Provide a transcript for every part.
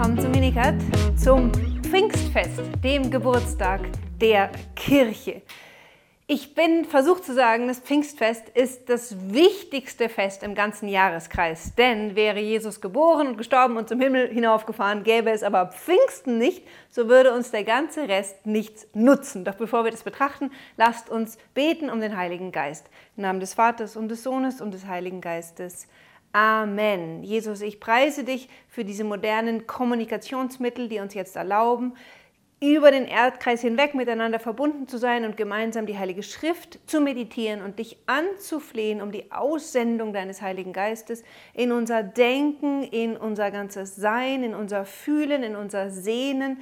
willkommen zu Minikat, zum Pfingstfest, dem Geburtstag der Kirche. Ich bin versucht zu sagen, das Pfingstfest ist das wichtigste Fest im ganzen Jahreskreis. Denn wäre Jesus geboren und gestorben und zum Himmel hinaufgefahren, gäbe es aber Pfingsten nicht, so würde uns der ganze Rest nichts nutzen. Doch bevor wir das betrachten, lasst uns beten um den Heiligen Geist. Im Namen des Vaters und des Sohnes und des Heiligen Geistes. Amen. Jesus, ich preise dich für diese modernen Kommunikationsmittel, die uns jetzt erlauben, über den Erdkreis hinweg miteinander verbunden zu sein und gemeinsam die Heilige Schrift zu meditieren und dich anzuflehen um die Aussendung deines Heiligen Geistes in unser Denken, in unser ganzes Sein, in unser Fühlen, in unser Sehnen,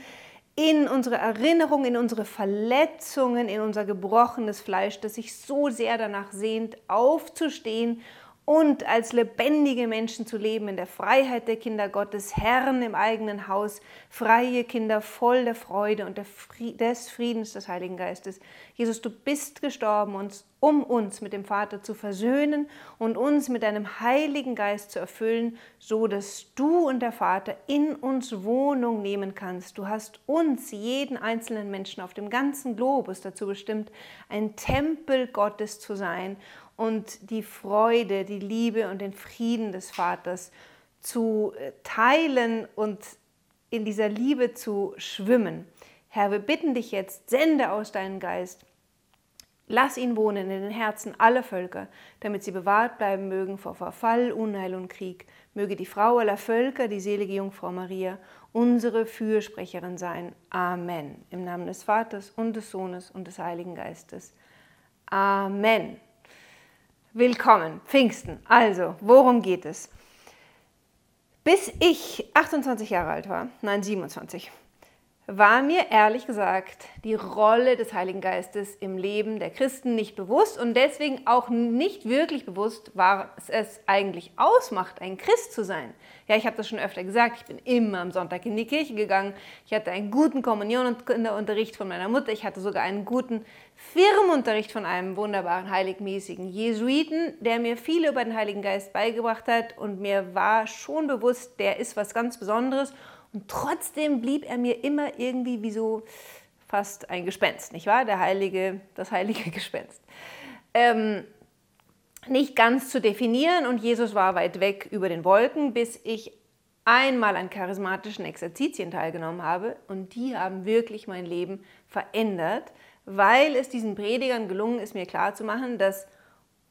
in unsere Erinnerung, in unsere Verletzungen, in unser gebrochenes Fleisch, das sich so sehr danach sehnt, aufzustehen und als lebendige Menschen zu leben in der Freiheit der Kinder Gottes, Herren im eigenen Haus, freie Kinder voll der Freude und des Friedens des Heiligen Geistes. Jesus, du bist gestorben, um uns mit dem Vater zu versöhnen und uns mit deinem Heiligen Geist zu erfüllen, so dass du und der Vater in uns Wohnung nehmen kannst. Du hast uns, jeden einzelnen Menschen auf dem ganzen Globus dazu bestimmt, ein Tempel Gottes zu sein und die Freude, die Liebe und den Frieden des Vaters zu äh, teilen und in dieser Liebe zu schwimmen. Herr, wir bitten dich jetzt, sende aus deinem Geist. Lass ihn wohnen in den Herzen aller Völker, damit sie bewahrt bleiben mögen vor Verfall, Unheil und Krieg. Möge die Frau aller Völker, die selige Jungfrau Maria, unsere Fürsprecherin sein. Amen. Im Namen des Vaters und des Sohnes und des Heiligen Geistes. Amen. Willkommen, Pfingsten. Also, worum geht es? Bis ich 28 Jahre alt war, nein 27, war mir ehrlich gesagt die Rolle des Heiligen Geistes im Leben der Christen nicht bewusst und deswegen auch nicht wirklich bewusst, was es eigentlich ausmacht, ein Christ zu sein. Ja, ich habe das schon öfter gesagt, ich bin immer am Sonntag in die Kirche gegangen, ich hatte einen guten Kommunionunterricht von meiner Mutter, ich hatte sogar einen guten Firmenunterricht von einem wunderbaren, heiligmäßigen Jesuiten, der mir viel über den Heiligen Geist beigebracht hat und mir war schon bewusst, der ist was ganz Besonderes und trotzdem blieb er mir immer irgendwie wie so fast ein Gespenst, nicht wahr? Der heilige, das heilige Gespenst. Ähm, nicht ganz zu definieren und Jesus war weit weg über den Wolken, bis ich einmal an charismatischen Exerzitien teilgenommen habe und die haben wirklich mein Leben verändert, weil es diesen Predigern gelungen ist, mir klarzumachen, dass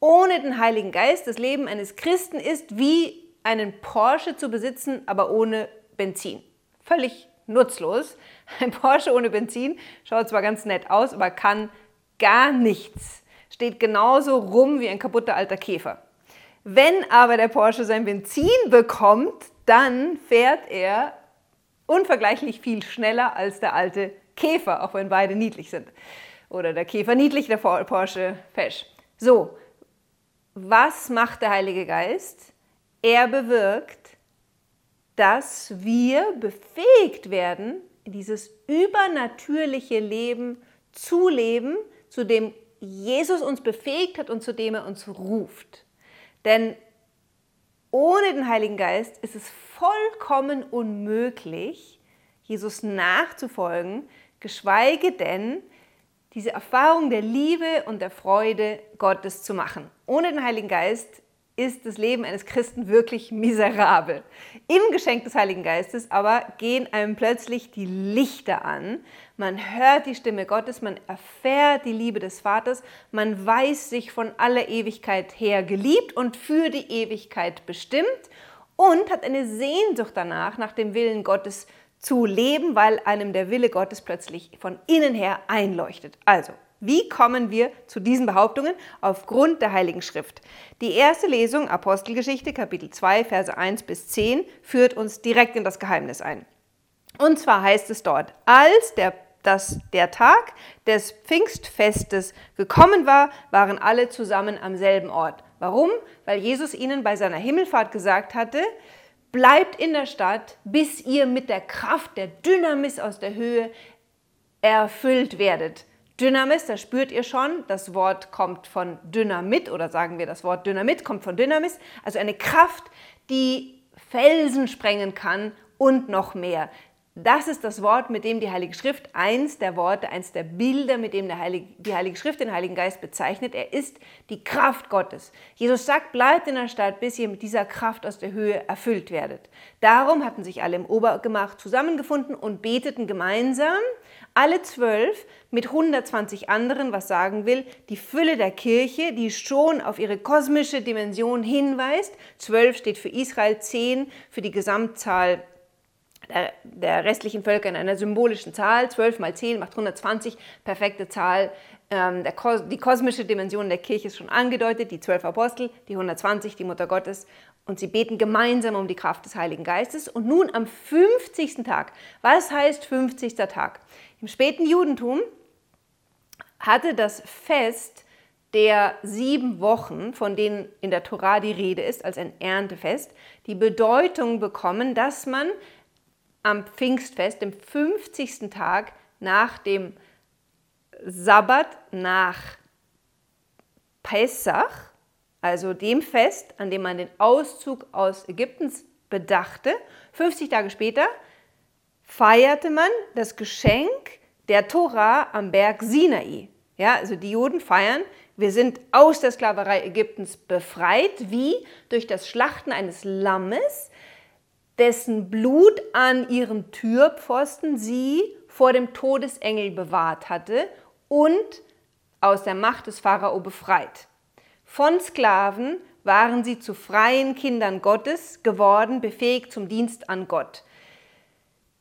ohne den Heiligen Geist das Leben eines Christen ist wie einen Porsche zu besitzen, aber ohne Benzin völlig nutzlos. Ein Porsche ohne Benzin schaut zwar ganz nett aus, aber kann gar nichts. Steht genauso rum wie ein kaputter alter Käfer. Wenn aber der Porsche sein Benzin bekommt, dann fährt er unvergleichlich viel schneller als der alte Käfer, auch wenn beide niedlich sind. Oder der Käfer niedlich, der Porsche fesch. So, was macht der Heilige Geist? Er bewirkt, dass wir befähigt werden, dieses übernatürliche Leben zu leben, zu dem Jesus uns befähigt hat und zu dem er uns ruft. Denn ohne den Heiligen Geist ist es vollkommen unmöglich, Jesus nachzufolgen, geschweige denn diese Erfahrung der Liebe und der Freude Gottes zu machen. Ohne den Heiligen Geist ist das Leben eines Christen wirklich miserabel. Im Geschenk des Heiligen Geistes aber gehen einem plötzlich die Lichter an. Man hört die Stimme Gottes, man erfährt die Liebe des Vaters, man weiß sich von aller Ewigkeit her geliebt und für die Ewigkeit bestimmt und hat eine Sehnsucht danach, nach dem Willen Gottes zu leben, weil einem der Wille Gottes plötzlich von innen her einleuchtet. Also, wie kommen wir zu diesen Behauptungen? Aufgrund der Heiligen Schrift. Die erste Lesung, Apostelgeschichte, Kapitel 2, Verse 1 bis 10, führt uns direkt in das Geheimnis ein. Und zwar heißt es dort, als der, das, der Tag des Pfingstfestes gekommen war, waren alle zusammen am selben Ort. Warum? Weil Jesus ihnen bei seiner Himmelfahrt gesagt hatte, bleibt in der Stadt, bis ihr mit der Kraft der Dynamis aus der Höhe erfüllt werdet. Dynamis, da spürt ihr schon, das Wort kommt von Dynamit oder sagen wir, das Wort Dynamit kommt von Dynamis, also eine Kraft, die Felsen sprengen kann und noch mehr. Das ist das Wort, mit dem die Heilige Schrift, eins der Worte, eins der Bilder, mit dem Heilige, die Heilige Schrift den Heiligen Geist bezeichnet. Er ist die Kraft Gottes. Jesus sagt, bleibt in der Stadt, bis ihr mit dieser Kraft aus der Höhe erfüllt werdet. Darum hatten sich alle im Obergemach zusammengefunden und beteten gemeinsam, alle zwölf mit 120 anderen, was sagen will, die Fülle der Kirche, die schon auf ihre kosmische Dimension hinweist. Zwölf steht für Israel, zehn für die Gesamtzahl der, der, restlichen Völker in einer symbolischen Zahl. 12 mal 10 macht 120, perfekte Zahl. Ähm, der, die kosmische Dimension der Kirche ist schon angedeutet, die 12 Apostel, die 120, die Mutter Gottes. Und sie beten gemeinsam um die Kraft des Heiligen Geistes. Und nun am 50. Tag. Was heißt 50. Tag? Im späten Judentum hatte das Fest der sieben Wochen, von denen in der Tora die Rede ist, als ein Erntefest, die Bedeutung bekommen, dass man am Pfingstfest, dem 50. Tag nach dem Sabbat, nach Pessach, also dem Fest, an dem man den Auszug aus Ägyptens bedachte, 50 Tage später feierte man das Geschenk der Tora am Berg Sinai. Ja, also die Juden feiern, wir sind aus der Sklaverei Ägyptens befreit, wie durch das Schlachten eines Lammes, dessen Blut an ihrem Türpfosten sie vor dem Todesengel bewahrt hatte und aus der Macht des Pharao befreit. Von Sklaven waren sie zu freien Kindern Gottes geworden, befähigt zum Dienst an Gott.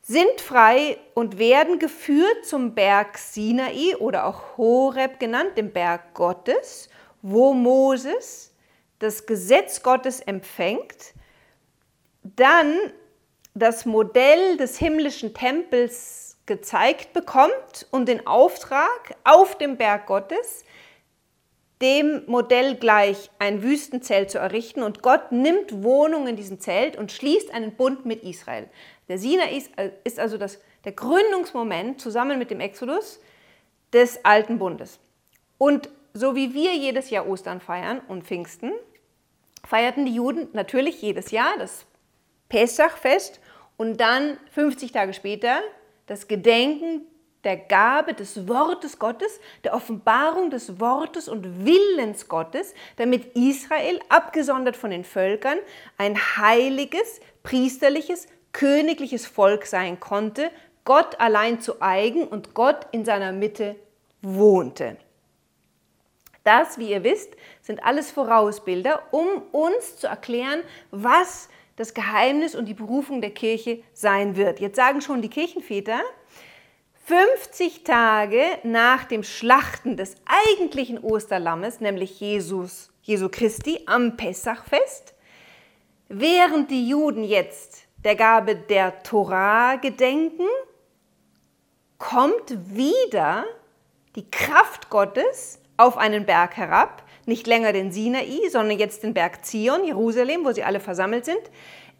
Sind frei und werden geführt zum Berg Sinai oder auch Horeb genannt, dem Berg Gottes, wo Moses das Gesetz Gottes empfängt dann das Modell des himmlischen Tempels gezeigt bekommt und den Auftrag, auf dem Berg Gottes dem Modell gleich ein Wüstenzelt zu errichten und Gott nimmt Wohnung in diesem Zelt und schließt einen Bund mit Israel. Der Sinai ist also das, der Gründungsmoment zusammen mit dem Exodus des alten Bundes. Und so wie wir jedes Jahr Ostern feiern und Pfingsten, feierten die Juden natürlich jedes Jahr das Pessachfest und dann 50 Tage später das Gedenken der Gabe des Wortes Gottes, der Offenbarung des Wortes und Willens Gottes, damit Israel, abgesondert von den Völkern, ein heiliges, priesterliches, königliches Volk sein konnte, Gott allein zu eigen und Gott in seiner Mitte wohnte. Das, wie ihr wisst, sind alles Vorausbilder, um uns zu erklären, was das Geheimnis und die Berufung der Kirche sein wird. Jetzt sagen schon die Kirchenväter, 50 Tage nach dem Schlachten des eigentlichen Osterlammes, nämlich Jesus, Jesu Christi am Pessachfest, während die Juden jetzt der Gabe der Torah gedenken, kommt wieder die Kraft Gottes auf einen Berg herab, nicht länger den Sinai, sondern jetzt den Berg Zion, Jerusalem, wo sie alle versammelt sind,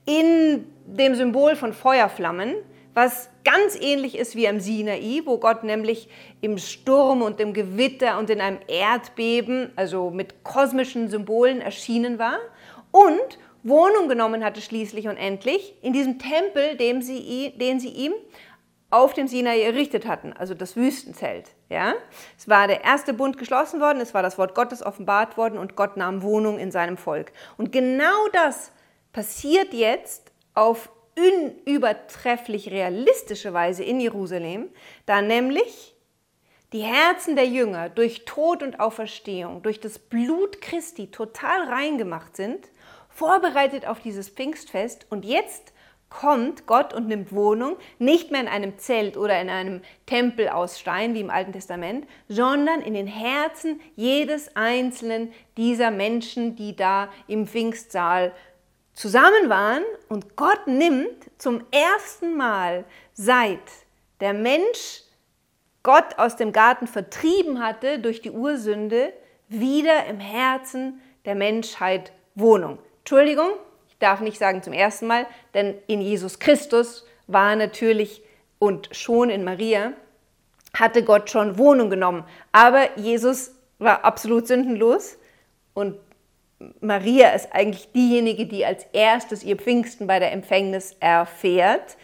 in dem Symbol von Feuerflammen, was ganz ähnlich ist wie am Sinai, wo Gott nämlich im Sturm und im Gewitter und in einem Erdbeben, also mit kosmischen Symbolen erschienen war. Und Wohnung genommen hatte schließlich und endlich in diesem Tempel, den sie, den sie ihm auf dem Sinai errichtet hatten, also das Wüstenzelt. Ja? Es war der erste Bund geschlossen worden, es war das Wort Gottes offenbart worden und Gott nahm Wohnung in seinem Volk. Und genau das passiert jetzt auf unübertrefflich realistische Weise in Jerusalem, da nämlich die Herzen der Jünger durch Tod und Auferstehung, durch das Blut Christi total reingemacht sind, vorbereitet auf dieses Pfingstfest und jetzt kommt Gott und nimmt Wohnung, nicht mehr in einem Zelt oder in einem Tempel aus Stein wie im Alten Testament, sondern in den Herzen jedes einzelnen dieser Menschen, die da im Pfingstsaal zusammen waren. Und Gott nimmt zum ersten Mal, seit der Mensch Gott aus dem Garten vertrieben hatte durch die Ursünde, wieder im Herzen der Menschheit Wohnung. Entschuldigung, darf nicht sagen zum ersten Mal, denn in Jesus Christus war natürlich und schon in Maria hatte Gott schon Wohnung genommen. Aber Jesus war absolut sündenlos und Maria ist eigentlich diejenige, die als erstes ihr Pfingsten bei der Empfängnis erfährt.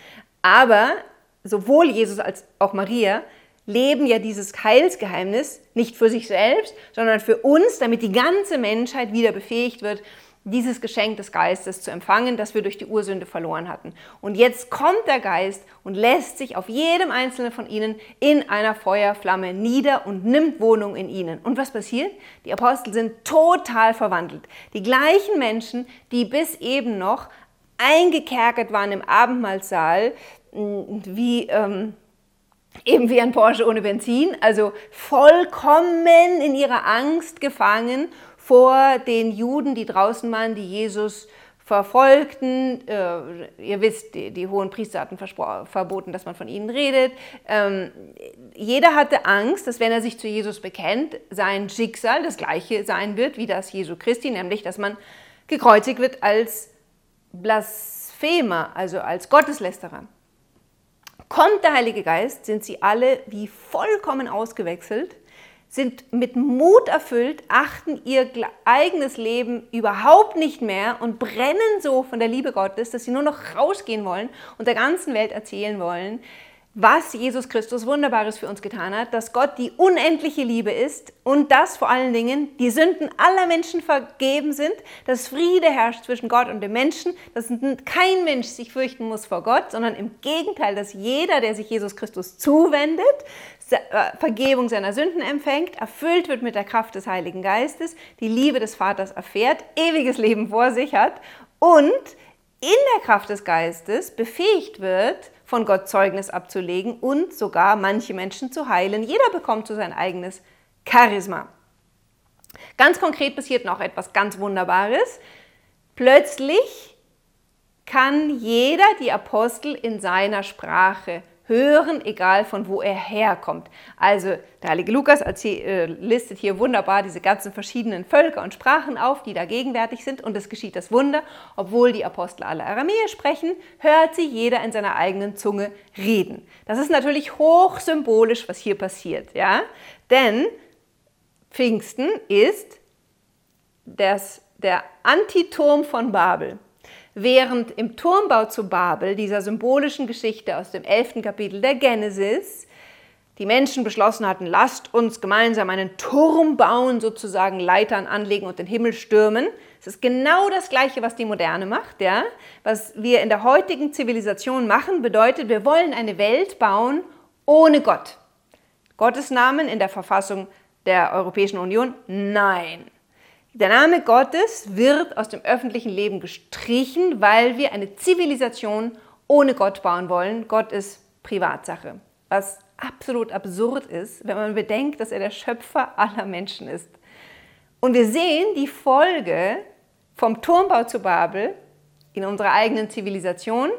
Aber sowohl Jesus als auch Maria leben ja dieses Heilsgeheimnis nicht für sich selbst, sondern für uns, damit die ganze Menschheit wieder befähigt wird, dieses Geschenk des Geistes zu empfangen, das wir durch die Ursünde verloren hatten. Und jetzt kommt der Geist und lässt sich auf jedem einzelnen von ihnen in einer Feuerflamme nieder und nimmt Wohnung in ihnen. Und was passiert? Die Apostel sind total verwandelt. Die gleichen Menschen, die bis eben noch eingekerkert waren im Abendmahlsaal, wie ähm, eben wie ein Porsche ohne Benzin, also vollkommen in ihrer Angst gefangen vor den Juden, die draußen waren, die Jesus verfolgten. Äh, ihr wisst, die, die hohen Priester hatten verboten, dass man von ihnen redet. Ähm, jeder hatte Angst, dass wenn er sich zu Jesus bekennt, sein Schicksal das gleiche sein wird wie das Jesu Christi, nämlich dass man gekreuzigt wird als Blasphemer, also als Gotteslästerer. Kommt der Heilige Geist, sind sie alle wie vollkommen ausgewechselt sind mit Mut erfüllt, achten ihr eigenes Leben überhaupt nicht mehr und brennen so von der Liebe Gottes, dass sie nur noch rausgehen wollen und der ganzen Welt erzählen wollen, was Jesus Christus Wunderbares für uns getan hat, dass Gott die unendliche Liebe ist und dass vor allen Dingen die Sünden aller Menschen vergeben sind, dass Friede herrscht zwischen Gott und dem Menschen, dass kein Mensch sich fürchten muss vor Gott, sondern im Gegenteil, dass jeder, der sich Jesus Christus zuwendet, äh, Vergebung seiner Sünden empfängt, erfüllt wird mit der Kraft des Heiligen Geistes, die Liebe des Vaters erfährt, ewiges Leben vor sich hat und in der Kraft des Geistes befähigt wird, von Gott Zeugnis abzulegen und sogar manche Menschen zu heilen. Jeder bekommt so sein eigenes Charisma. Ganz konkret passiert noch etwas ganz Wunderbares. Plötzlich kann jeder die Apostel in seiner Sprache hören, egal von wo er herkommt. Also der heilige Lukas äh, listet hier wunderbar diese ganzen verschiedenen Völker und Sprachen auf, die da gegenwärtig sind und es geschieht das Wunder, obwohl die Apostel alle Aramäisch sprechen, hört sie jeder in seiner eigenen Zunge reden. Das ist natürlich hochsymbolisch, was hier passiert, ja? Denn Pfingsten ist das, der Antiturm von Babel. Während im Turmbau zu Babel, dieser symbolischen Geschichte aus dem 11. Kapitel der Genesis, die Menschen beschlossen hatten, lasst uns gemeinsam einen Turm bauen, sozusagen Leitern anlegen und den Himmel stürmen. Es ist genau das Gleiche, was die Moderne macht. Ja? Was wir in der heutigen Zivilisation machen, bedeutet, wir wollen eine Welt bauen ohne Gott. Gottes Namen in der Verfassung der Europäischen Union? Nein. Der Name Gottes wird aus dem öffentlichen Leben gestrichen, weil wir eine Zivilisation ohne Gott bauen wollen. Gott ist Privatsache, was absolut absurd ist, wenn man bedenkt, dass er der Schöpfer aller Menschen ist. Und wir sehen die Folge vom Turmbau zu Babel in unserer eigenen Zivilisation.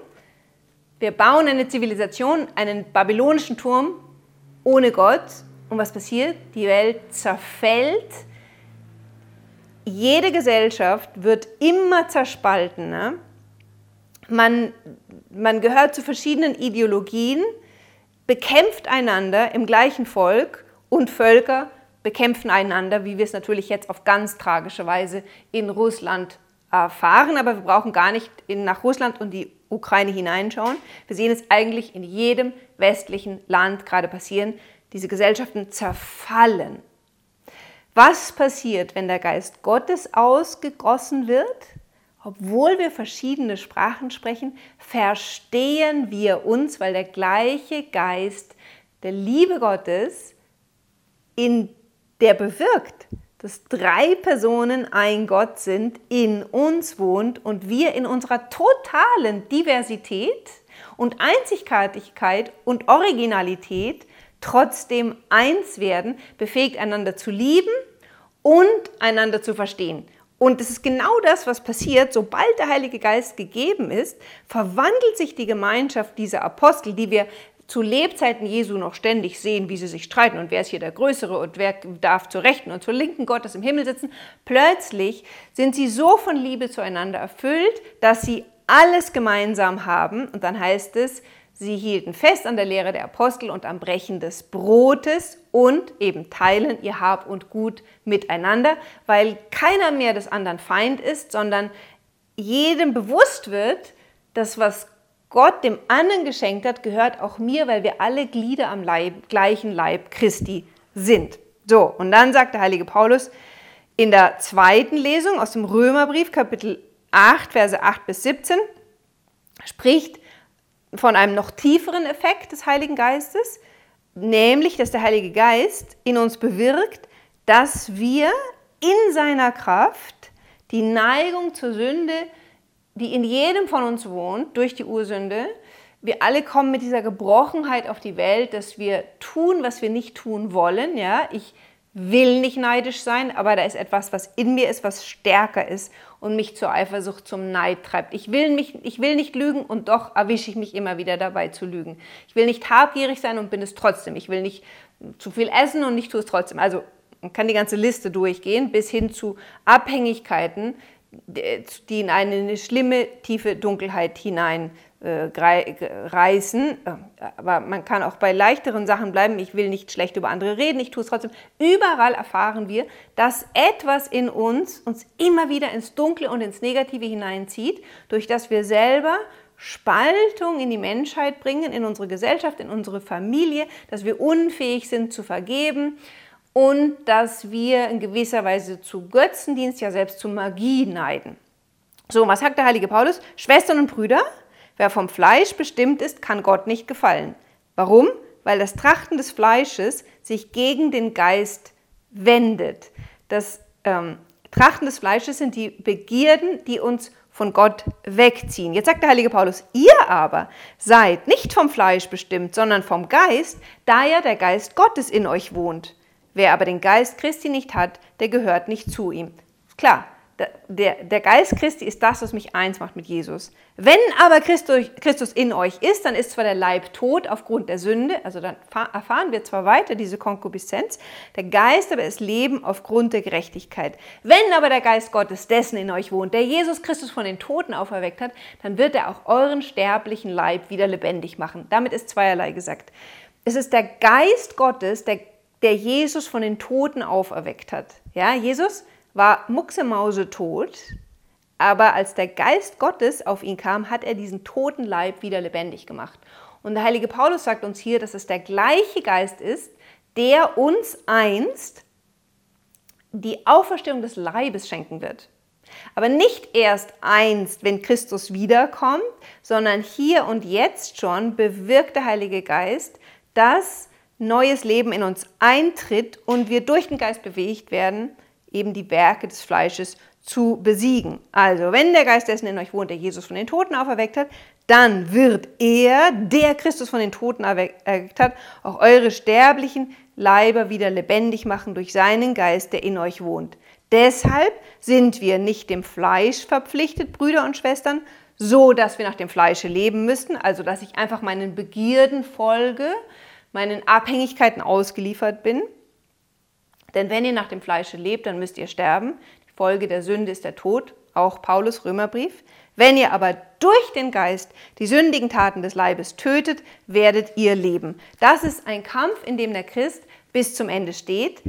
Wir bauen eine Zivilisation, einen babylonischen Turm ohne Gott. Und was passiert? Die Welt zerfällt jede Gesellschaft wird immer zerspaltener. Ne? Man, man gehört zu verschiedenen Ideologien, bekämpft einander im gleichen Volk und Völker bekämpfen einander, wie wir es natürlich jetzt auf ganz tragische Weise in Russland erfahren. Aber wir brauchen gar nicht in, nach Russland und die Ukraine hineinschauen. Wir sehen es eigentlich in jedem westlichen Land gerade passieren. Diese Gesellschaften zerfallen was passiert, wenn der Geist Gottes ausgegossen wird? Obwohl wir verschiedene Sprachen sprechen, verstehen wir uns, weil der gleiche Geist der Liebe Gottes in der bewirkt, dass drei Personen ein Gott sind, in uns wohnt und wir in unserer totalen Diversität und Einzigartigkeit und Originalität trotzdem eins werden, befähigt einander zu lieben und einander zu verstehen. Und es ist genau das, was passiert, sobald der Heilige Geist gegeben ist, verwandelt sich die Gemeinschaft dieser Apostel, die wir zu Lebzeiten Jesu noch ständig sehen, wie sie sich streiten und wer ist hier der Größere und wer darf zur Rechten und zur Linken Gottes im Himmel sitzen. Plötzlich sind sie so von Liebe zueinander erfüllt, dass sie alles gemeinsam haben. Und dann heißt es, Sie hielten fest an der Lehre der Apostel und am Brechen des Brotes und eben teilen ihr Hab und Gut miteinander, weil keiner mehr des anderen Feind ist, sondern jedem bewusst wird, dass was Gott dem anderen geschenkt hat, gehört auch mir, weil wir alle Glieder am Leib, gleichen Leib Christi sind. So, und dann sagt der heilige Paulus in der zweiten Lesung aus dem Römerbrief, Kapitel 8, Verse 8 bis 17, spricht von einem noch tieferen Effekt des Heiligen Geistes, nämlich dass der Heilige Geist in uns bewirkt, dass wir in seiner Kraft die Neigung zur Sünde, die in jedem von uns wohnt, durch die Ursünde, wir alle kommen mit dieser Gebrochenheit auf die Welt, dass wir tun, was wir nicht tun wollen. Ja, ich will nicht neidisch sein, aber da ist etwas, was in mir ist, was stärker ist und mich zur Eifersucht, zum Neid treibt. Ich will, mich, ich will nicht lügen und doch erwische ich mich immer wieder dabei zu lügen. Ich will nicht habgierig sein und bin es trotzdem. Ich will nicht zu viel essen und nicht tue es trotzdem. Also man kann die ganze Liste durchgehen bis hin zu Abhängigkeiten, die in eine schlimme, tiefe Dunkelheit hinein äh. Äh, aber man kann auch bei leichteren Sachen bleiben. Ich will nicht schlecht über andere reden, ich tue es trotzdem. Überall erfahren wir, dass etwas in uns uns immer wieder ins Dunkle und ins Negative hineinzieht, durch das wir selber Spaltung in die Menschheit bringen, in unsere Gesellschaft, in unsere Familie, dass wir unfähig sind zu vergeben und dass wir in gewisser Weise zu Götzendienst, ja selbst zu Magie neiden. So, was sagt der heilige Paulus? Schwestern und Brüder, Wer vom Fleisch bestimmt ist, kann Gott nicht gefallen. Warum? Weil das Trachten des Fleisches sich gegen den Geist wendet. Das ähm, Trachten des Fleisches sind die Begierden, die uns von Gott wegziehen. Jetzt sagt der heilige Paulus, ihr aber seid nicht vom Fleisch bestimmt, sondern vom Geist, da ja der Geist Gottes in euch wohnt. Wer aber den Geist Christi nicht hat, der gehört nicht zu ihm. Klar, der, der Geist Christi ist das, was mich eins macht mit Jesus. Wenn aber Christus, Christus in euch ist, dann ist zwar der Leib tot aufgrund der Sünde, also dann erfahren wir zwar weiter diese Konkupiszenz, der Geist aber ist Leben aufgrund der Gerechtigkeit. Wenn aber der Geist Gottes dessen in euch wohnt, der Jesus Christus von den Toten auferweckt hat, dann wird er auch euren sterblichen Leib wieder lebendig machen. Damit ist zweierlei gesagt. Es ist der Geist Gottes, der, der Jesus von den Toten auferweckt hat. Ja, Jesus war Mucksemause tot, aber als der Geist Gottes auf ihn kam, hat er diesen toten Leib wieder lebendig gemacht. Und der heilige Paulus sagt uns hier, dass es der gleiche Geist ist, der uns einst die Auferstehung des Leibes schenken wird. Aber nicht erst einst, wenn Christus wiederkommt, sondern hier und jetzt schon bewirkt der Heilige Geist, dass neues Leben in uns eintritt und wir durch den Geist bewegt werden eben die Werke des Fleisches zu besiegen. Also, wenn der Geist dessen in euch wohnt, der Jesus von den Toten auferweckt hat, dann wird er, der Christus von den Toten erweckt hat, auch eure sterblichen Leiber wieder lebendig machen durch seinen Geist, der in euch wohnt. Deshalb sind wir nicht dem Fleisch verpflichtet, Brüder und Schwestern, so dass wir nach dem Fleische leben müssten, also dass ich einfach meinen Begierden folge, meinen Abhängigkeiten ausgeliefert bin, denn wenn ihr nach dem Fleische lebt, dann müsst ihr sterben. Die Folge der Sünde ist der Tod, auch Paulus Römerbrief. Wenn ihr aber durch den Geist die sündigen Taten des Leibes tötet, werdet ihr leben. Das ist ein Kampf, in dem der Christ bis zum Ende steht,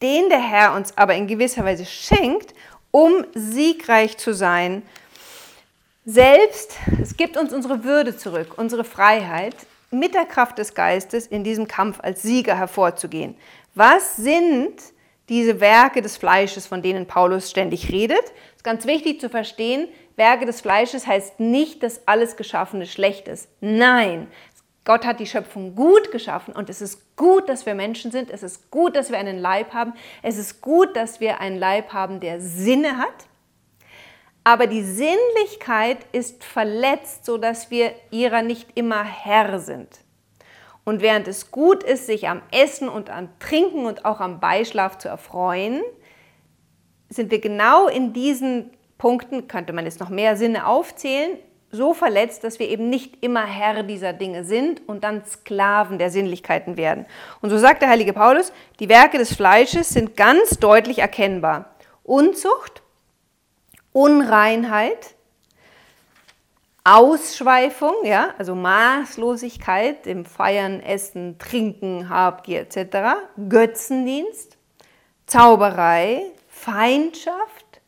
den der Herr uns aber in gewisser Weise schenkt, um siegreich zu sein. Selbst, es gibt uns unsere Würde zurück, unsere Freiheit, mit der Kraft des Geistes in diesem Kampf als Sieger hervorzugehen. Was sind diese Werke des Fleisches, von denen Paulus ständig redet? Es ist ganz wichtig zu verstehen, Werke des Fleisches heißt nicht, dass alles Geschaffene schlecht ist. Nein, Gott hat die Schöpfung gut geschaffen und es ist gut, dass wir Menschen sind. Es ist gut, dass wir einen Leib haben. Es ist gut, dass wir einen Leib haben, der Sinne hat. Aber die Sinnlichkeit ist verletzt, sodass wir ihrer nicht immer Herr sind. Und während es gut ist, sich am Essen und am Trinken und auch am Beischlaf zu erfreuen, sind wir genau in diesen Punkten, könnte man jetzt noch mehr Sinne aufzählen, so verletzt, dass wir eben nicht immer Herr dieser Dinge sind und dann Sklaven der Sinnlichkeiten werden. Und so sagt der heilige Paulus, die Werke des Fleisches sind ganz deutlich erkennbar. Unzucht, Unreinheit, Ausschweifung, ja, also Maßlosigkeit im Feiern, Essen, Trinken, Habgier etc., Götzendienst, Zauberei, Feindschaft,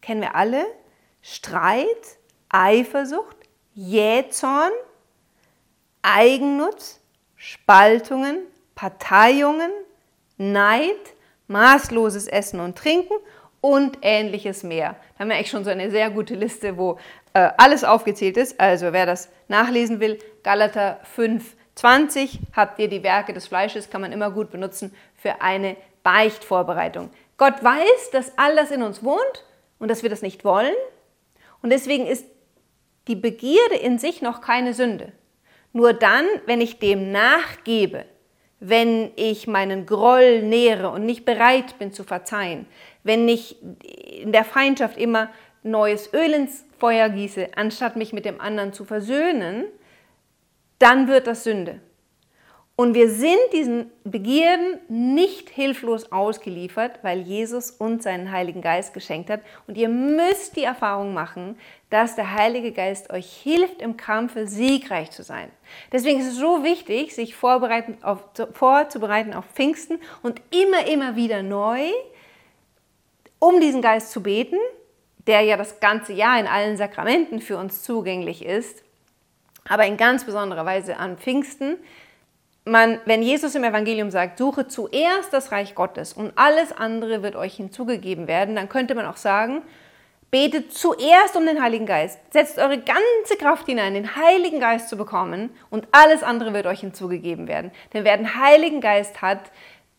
kennen wir alle, Streit, Eifersucht, Jähzorn, Eigennutz, Spaltungen, Parteiungen, Neid, maßloses Essen und Trinken und ähnliches mehr. Da haben wir eigentlich schon so eine sehr gute Liste, wo äh, alles aufgezählt ist. Also wer das nachlesen will, Galater 5, 20, habt ihr die Werke des Fleisches, kann man immer gut benutzen für eine Beichtvorbereitung. Gott weiß, dass all das in uns wohnt und dass wir das nicht wollen. Und deswegen ist die Begierde in sich noch keine Sünde. Nur dann, wenn ich dem nachgebe, wenn ich meinen Groll nähere und nicht bereit bin zu verzeihen, wenn ich in der Feindschaft immer neues Öl ins Feuer gieße, anstatt mich mit dem anderen zu versöhnen, dann wird das Sünde. Und wir sind diesen Begierden nicht hilflos ausgeliefert, weil Jesus uns seinen Heiligen Geist geschenkt hat. Und ihr müsst die Erfahrung machen, dass der Heilige Geist euch hilft, im Kampfe siegreich zu sein. Deswegen ist es so wichtig, sich vorzubereiten auf Pfingsten und immer, immer wieder neu, um diesen Geist zu beten, der ja das ganze Jahr in allen Sakramenten für uns zugänglich ist, aber in ganz besonderer Weise an Pfingsten. Man, wenn Jesus im Evangelium sagt, suche zuerst das Reich Gottes und alles andere wird euch hinzugegeben werden, dann könnte man auch sagen, betet zuerst um den Heiligen Geist, setzt eure ganze Kraft hinein, den Heiligen Geist zu bekommen und alles andere wird euch hinzugegeben werden. Denn wer den Heiligen Geist hat,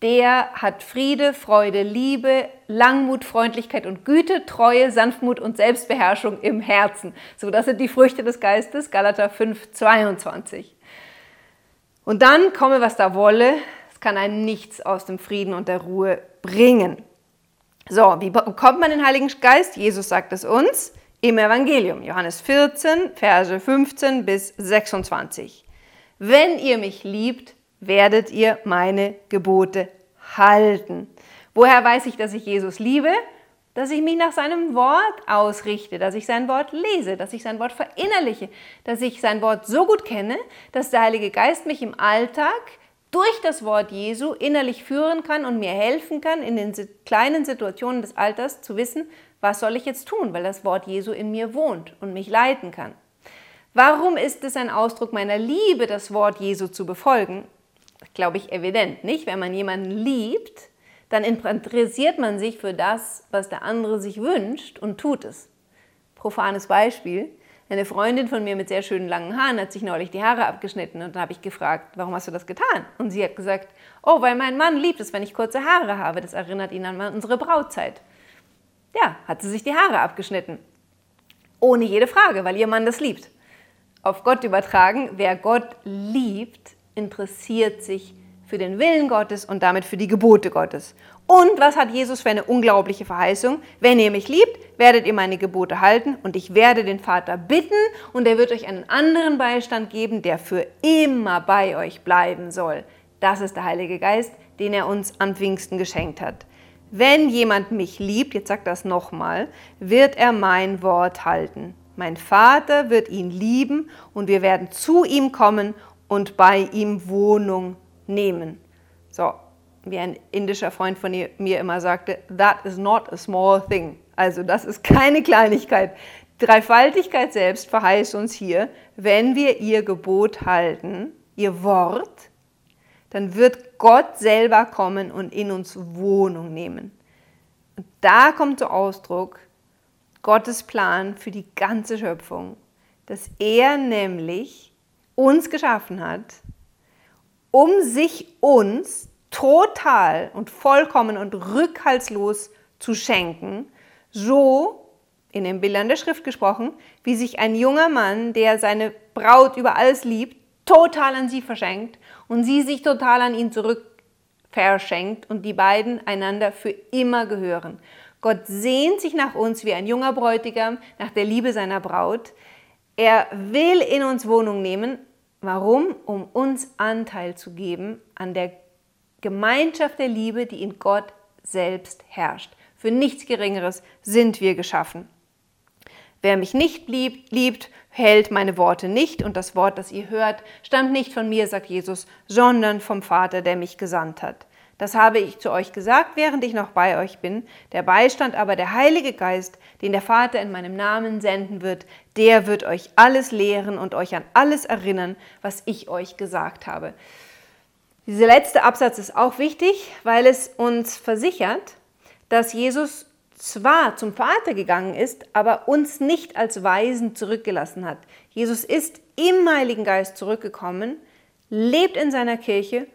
der hat Friede, Freude, Liebe, Langmut, Freundlichkeit und Güte, Treue, Sanftmut und Selbstbeherrschung im Herzen. So, das sind die Früchte des Geistes, Galater 5, 22. Und dann komme, was da wolle, es kann einen nichts aus dem Frieden und der Ruhe bringen. So, wie bekommt man den Heiligen Geist? Jesus sagt es uns im Evangelium, Johannes 14, Verse 15 bis 26. Wenn ihr mich liebt, werdet ihr meine Gebote halten. Woher weiß ich, dass ich Jesus liebe? Dass ich mich nach seinem Wort ausrichte, dass ich sein Wort lese, dass ich sein Wort verinnerliche, dass ich sein Wort so gut kenne, dass der Heilige Geist mich im Alltag durch das Wort Jesu innerlich führen kann und mir helfen kann, in den kleinen Situationen des Alters zu wissen, was soll ich jetzt tun, weil das Wort Jesu in mir wohnt und mich leiten kann. Warum ist es ein Ausdruck meiner Liebe, das Wort Jesu zu befolgen? Glaube ich, evident, nicht? Wenn man jemanden liebt, dann interessiert man sich für das, was der andere sich wünscht und tut es. Profanes Beispiel. Eine Freundin von mir mit sehr schönen langen Haaren hat sich neulich die Haare abgeschnitten und da habe ich gefragt, warum hast du das getan? Und sie hat gesagt, oh, weil mein Mann liebt es, wenn ich kurze Haare habe. Das erinnert ihn an unsere Brautzeit. Ja, hat sie sich die Haare abgeschnitten. Ohne jede Frage, weil ihr Mann das liebt. Auf Gott übertragen, wer Gott liebt, interessiert sich für den Willen Gottes und damit für die Gebote Gottes. Und was hat Jesus für eine unglaubliche Verheißung? Wenn ihr mich liebt, werdet ihr meine Gebote halten und ich werde den Vater bitten und er wird euch einen anderen Beistand geben, der für immer bei euch bleiben soll. Das ist der Heilige Geist, den er uns an Pfingsten geschenkt hat. Wenn jemand mich liebt, jetzt sagt das nochmal, wird er mein Wort halten. Mein Vater wird ihn lieben und wir werden zu ihm kommen und bei ihm Wohnung nehmen. So, wie ein indischer Freund von mir immer sagte, that is not a small thing. Also das ist keine Kleinigkeit. Dreifaltigkeit selbst verheißt uns hier, wenn wir ihr Gebot halten, ihr Wort, dann wird Gott selber kommen und in uns Wohnung nehmen. Und da kommt zum Ausdruck Gottes Plan für die ganze Schöpfung, dass er nämlich uns geschaffen hat, um sich uns total und vollkommen und rückhaltslos zu schenken, so in den Bildern der Schrift gesprochen, wie sich ein junger Mann, der seine Braut über alles liebt, total an sie verschenkt und sie sich total an ihn zurück verschenkt und die beiden einander für immer gehören. Gott sehnt sich nach uns wie ein junger Bräutigam nach der Liebe seiner Braut. Er will in uns Wohnung nehmen, Warum? Um uns Anteil zu geben an der Gemeinschaft der Liebe, die in Gott selbst herrscht. Für nichts Geringeres sind wir geschaffen. Wer mich nicht liebt, hält meine Worte nicht und das Wort, das ihr hört, stammt nicht von mir, sagt Jesus, sondern vom Vater, der mich gesandt hat. Das habe ich zu euch gesagt, während ich noch bei euch bin. Der Beistand aber, der Heilige Geist, den der Vater in meinem Namen senden wird, der wird euch alles lehren und euch an alles erinnern, was ich euch gesagt habe. Dieser letzte Absatz ist auch wichtig, weil es uns versichert, dass Jesus zwar zum Vater gegangen ist, aber uns nicht als Weisen zurückgelassen hat. Jesus ist im Heiligen Geist zurückgekommen, lebt in seiner Kirche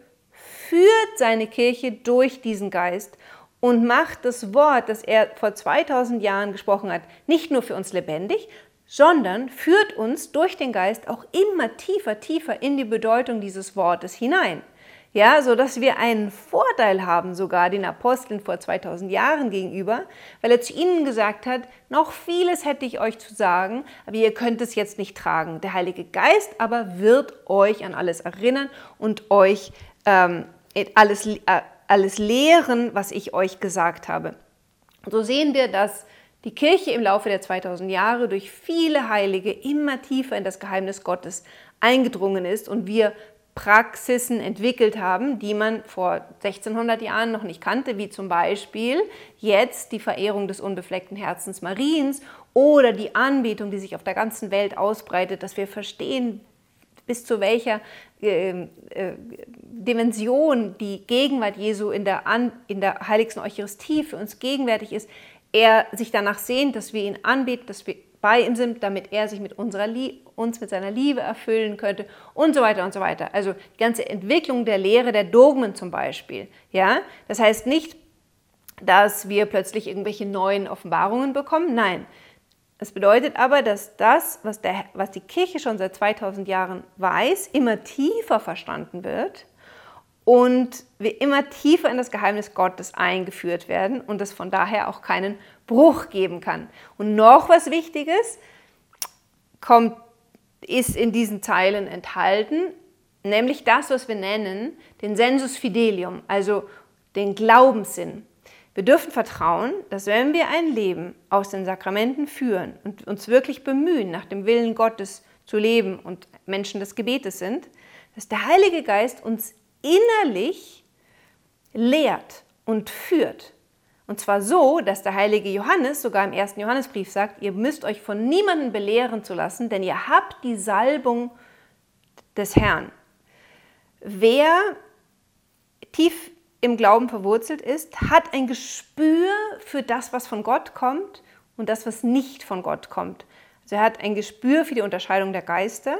führt seine Kirche durch diesen Geist und macht das Wort, das er vor 2000 Jahren gesprochen hat, nicht nur für uns lebendig, sondern führt uns durch den Geist auch immer tiefer, tiefer in die Bedeutung dieses Wortes hinein. Ja, so dass wir einen Vorteil haben, sogar den Aposteln vor 2000 Jahren gegenüber, weil er zu ihnen gesagt hat, noch vieles hätte ich euch zu sagen, aber ihr könnt es jetzt nicht tragen. Der Heilige Geist aber wird euch an alles erinnern und euch ähm, alles, äh, alles lehren, was ich euch gesagt habe. So sehen wir, dass die Kirche im Laufe der 2000 Jahre durch viele Heilige immer tiefer in das Geheimnis Gottes eingedrungen ist und wir Praxisen entwickelt haben, die man vor 1600 Jahren noch nicht kannte, wie zum Beispiel jetzt die Verehrung des unbefleckten Herzens Mariens oder die Anbetung, die sich auf der ganzen Welt ausbreitet, dass wir verstehen, bis zu welcher äh, äh, Dimension die Gegenwart Jesu in der, An in der heiligsten Eucharistie für uns gegenwärtig ist, er sich danach sehnt, dass wir ihn anbeten, dass wir bei ihm sind, damit er sich mit unserer uns mit seiner Liebe erfüllen könnte und so weiter und so weiter. Also die ganze Entwicklung der Lehre der Dogmen zum Beispiel. Ja? Das heißt nicht, dass wir plötzlich irgendwelche neuen Offenbarungen bekommen. Nein, es bedeutet aber, dass das, was, der, was die Kirche schon seit 2000 Jahren weiß, immer tiefer verstanden wird und wir immer tiefer in das Geheimnis Gottes eingeführt werden und es von daher auch keinen Bruch geben kann. Und noch was Wichtiges kommt, ist in diesen Zeilen enthalten, nämlich das, was wir nennen den Sensus Fidelium, also den Glaubenssinn. Wir dürfen vertrauen, dass wenn wir ein Leben aus den Sakramenten führen und uns wirklich bemühen, nach dem Willen Gottes zu leben und Menschen des Gebetes sind, dass der Heilige Geist uns innerlich lehrt und führt. Und zwar so, dass der heilige Johannes sogar im ersten Johannesbrief sagt, ihr müsst euch von niemandem belehren zu lassen, denn ihr habt die Salbung des Herrn. Wer tief im Glauben verwurzelt ist, hat ein Gespür für das, was von Gott kommt und das, was nicht von Gott kommt. Also er hat ein Gespür für die Unterscheidung der Geister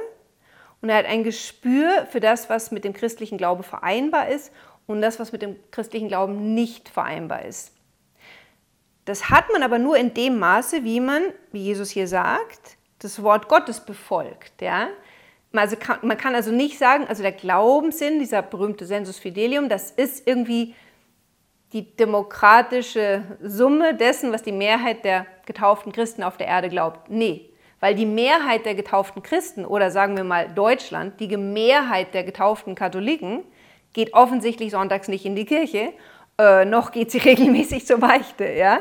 und er hat ein Gespür für das, was mit dem christlichen Glauben vereinbar ist und das, was mit dem christlichen Glauben nicht vereinbar ist. Das hat man aber nur in dem Maße, wie man, wie Jesus hier sagt, das Wort Gottes befolgt. Ja? Also kann, man kann also nicht sagen, also der Glaubenssinn, dieser berühmte Sensus Fidelium, das ist irgendwie die demokratische Summe dessen, was die Mehrheit der getauften Christen auf der Erde glaubt. Nee, weil die Mehrheit der getauften Christen oder sagen wir mal Deutschland, die Mehrheit der getauften Katholiken geht offensichtlich sonntags nicht in die Kirche, äh, noch geht sie regelmäßig zur Beichte. Ja?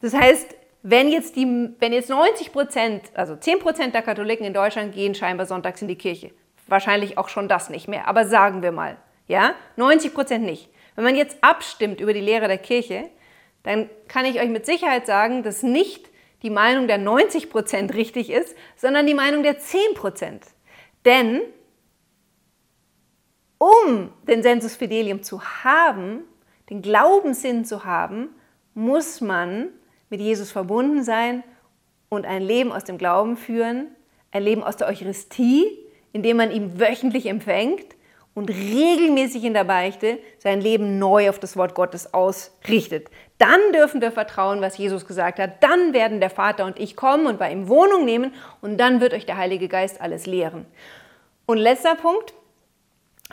Das heißt, wenn jetzt, die, wenn jetzt 90 Prozent, also 10 Prozent der Katholiken in Deutschland gehen scheinbar sonntags in die Kirche, wahrscheinlich auch schon das nicht mehr, aber sagen wir mal, ja, 90 Prozent nicht. Wenn man jetzt abstimmt über die Lehre der Kirche, dann kann ich euch mit Sicherheit sagen, dass nicht die Meinung der 90 Prozent richtig ist, sondern die Meinung der 10 Prozent. Denn um den Sensus Fidelium zu haben, den Glaubenssinn zu haben, muss man mit Jesus verbunden sein und ein Leben aus dem Glauben führen, ein Leben aus der Eucharistie, indem man ihn wöchentlich empfängt und regelmäßig in der Beichte sein Leben neu auf das Wort Gottes ausrichtet. Dann dürfen wir vertrauen, was Jesus gesagt hat. Dann werden der Vater und ich kommen und bei ihm Wohnung nehmen und dann wird euch der Heilige Geist alles lehren. Und letzter Punkt,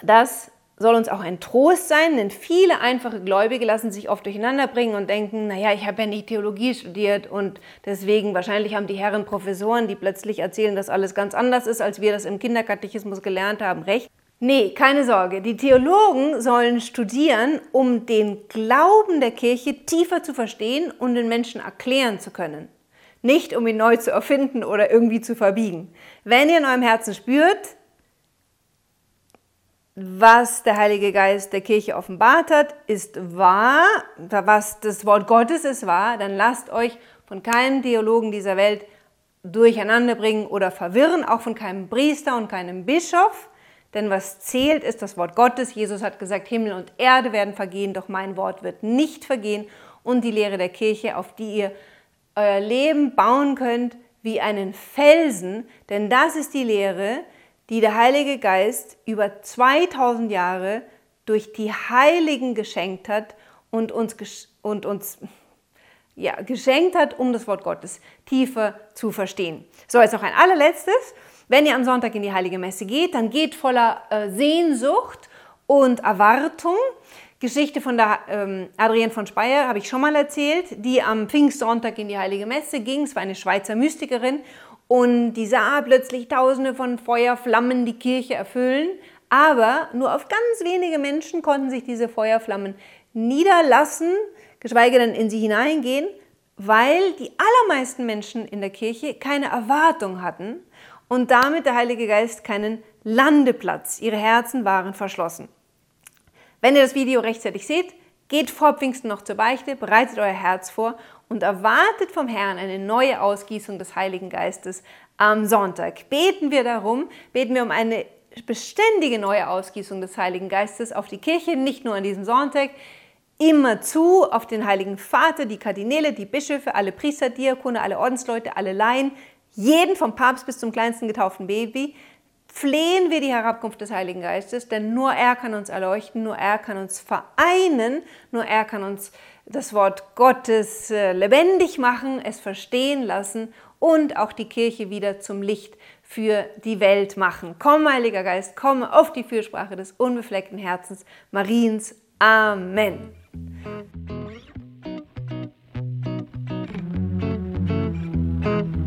das soll uns auch ein Trost sein, denn viele einfache Gläubige lassen sich oft durcheinander bringen und denken, naja, ich habe ja nicht Theologie studiert und deswegen wahrscheinlich haben die Herren Professoren, die plötzlich erzählen, dass alles ganz anders ist, als wir das im Kinderkatechismus gelernt haben, recht. Nee, keine Sorge. Die Theologen sollen studieren, um den Glauben der Kirche tiefer zu verstehen und den Menschen erklären zu können. nicht um ihn neu zu erfinden oder irgendwie zu verbiegen. Wenn ihr in eurem Herzen spürt, was der Heilige Geist der Kirche offenbart hat, ist wahr, was das Wort Gottes ist wahr, dann lasst euch von keinem Theologen dieser Welt durcheinander bringen oder verwirren, auch von keinem Priester und keinem Bischof. Denn was zählt, ist das Wort Gottes. Jesus hat gesagt, Himmel und Erde werden vergehen, doch mein Wort wird nicht vergehen. Und die Lehre der Kirche, auf die ihr euer Leben bauen könnt wie einen Felsen. Denn das ist die Lehre, die der Heilige Geist über 2000 Jahre durch die Heiligen geschenkt hat und uns, und uns ja, geschenkt hat, um das Wort Gottes tiefer zu verstehen. So, jetzt noch ein allerletztes. Wenn ihr am Sonntag in die Heilige Messe geht, dann geht voller äh, Sehnsucht und Erwartung. Geschichte von der ähm, Adrienne von Speyer habe ich schon mal erzählt, die am Pfingstsonntag in die Heilige Messe ging. Es war eine Schweizer Mystikerin und die sah plötzlich Tausende von Feuerflammen die Kirche erfüllen. Aber nur auf ganz wenige Menschen konnten sich diese Feuerflammen niederlassen, geschweige denn in sie hineingehen, weil die allermeisten Menschen in der Kirche keine Erwartung hatten und damit der Heilige Geist keinen Landeplatz. Ihre Herzen waren verschlossen. Wenn ihr das Video rechtzeitig seht, geht vor Pfingsten noch zur Beichte, bereitet euer Herz vor und erwartet vom Herrn eine neue Ausgießung des Heiligen Geistes am Sonntag. Beten wir darum, beten wir um eine beständige neue Ausgießung des Heiligen Geistes auf die Kirche, nicht nur an diesem Sonntag, immer zu auf den Heiligen Vater, die Kardinäle, die Bischöfe, alle Priester, Diakone, alle Ordensleute, alle Laien, jeden vom Papst bis zum kleinsten getauften Baby, flehen wir die Herabkunft des Heiligen Geistes, denn nur er kann uns erleuchten, nur er kann uns vereinen, nur er kann uns das Wort Gottes äh, lebendig machen, es verstehen lassen und auch die Kirche wieder zum Licht für die Welt machen. Komm, Heiliger Geist, komme auf die Fürsprache des unbefleckten Herzens Mariens. Amen. Musik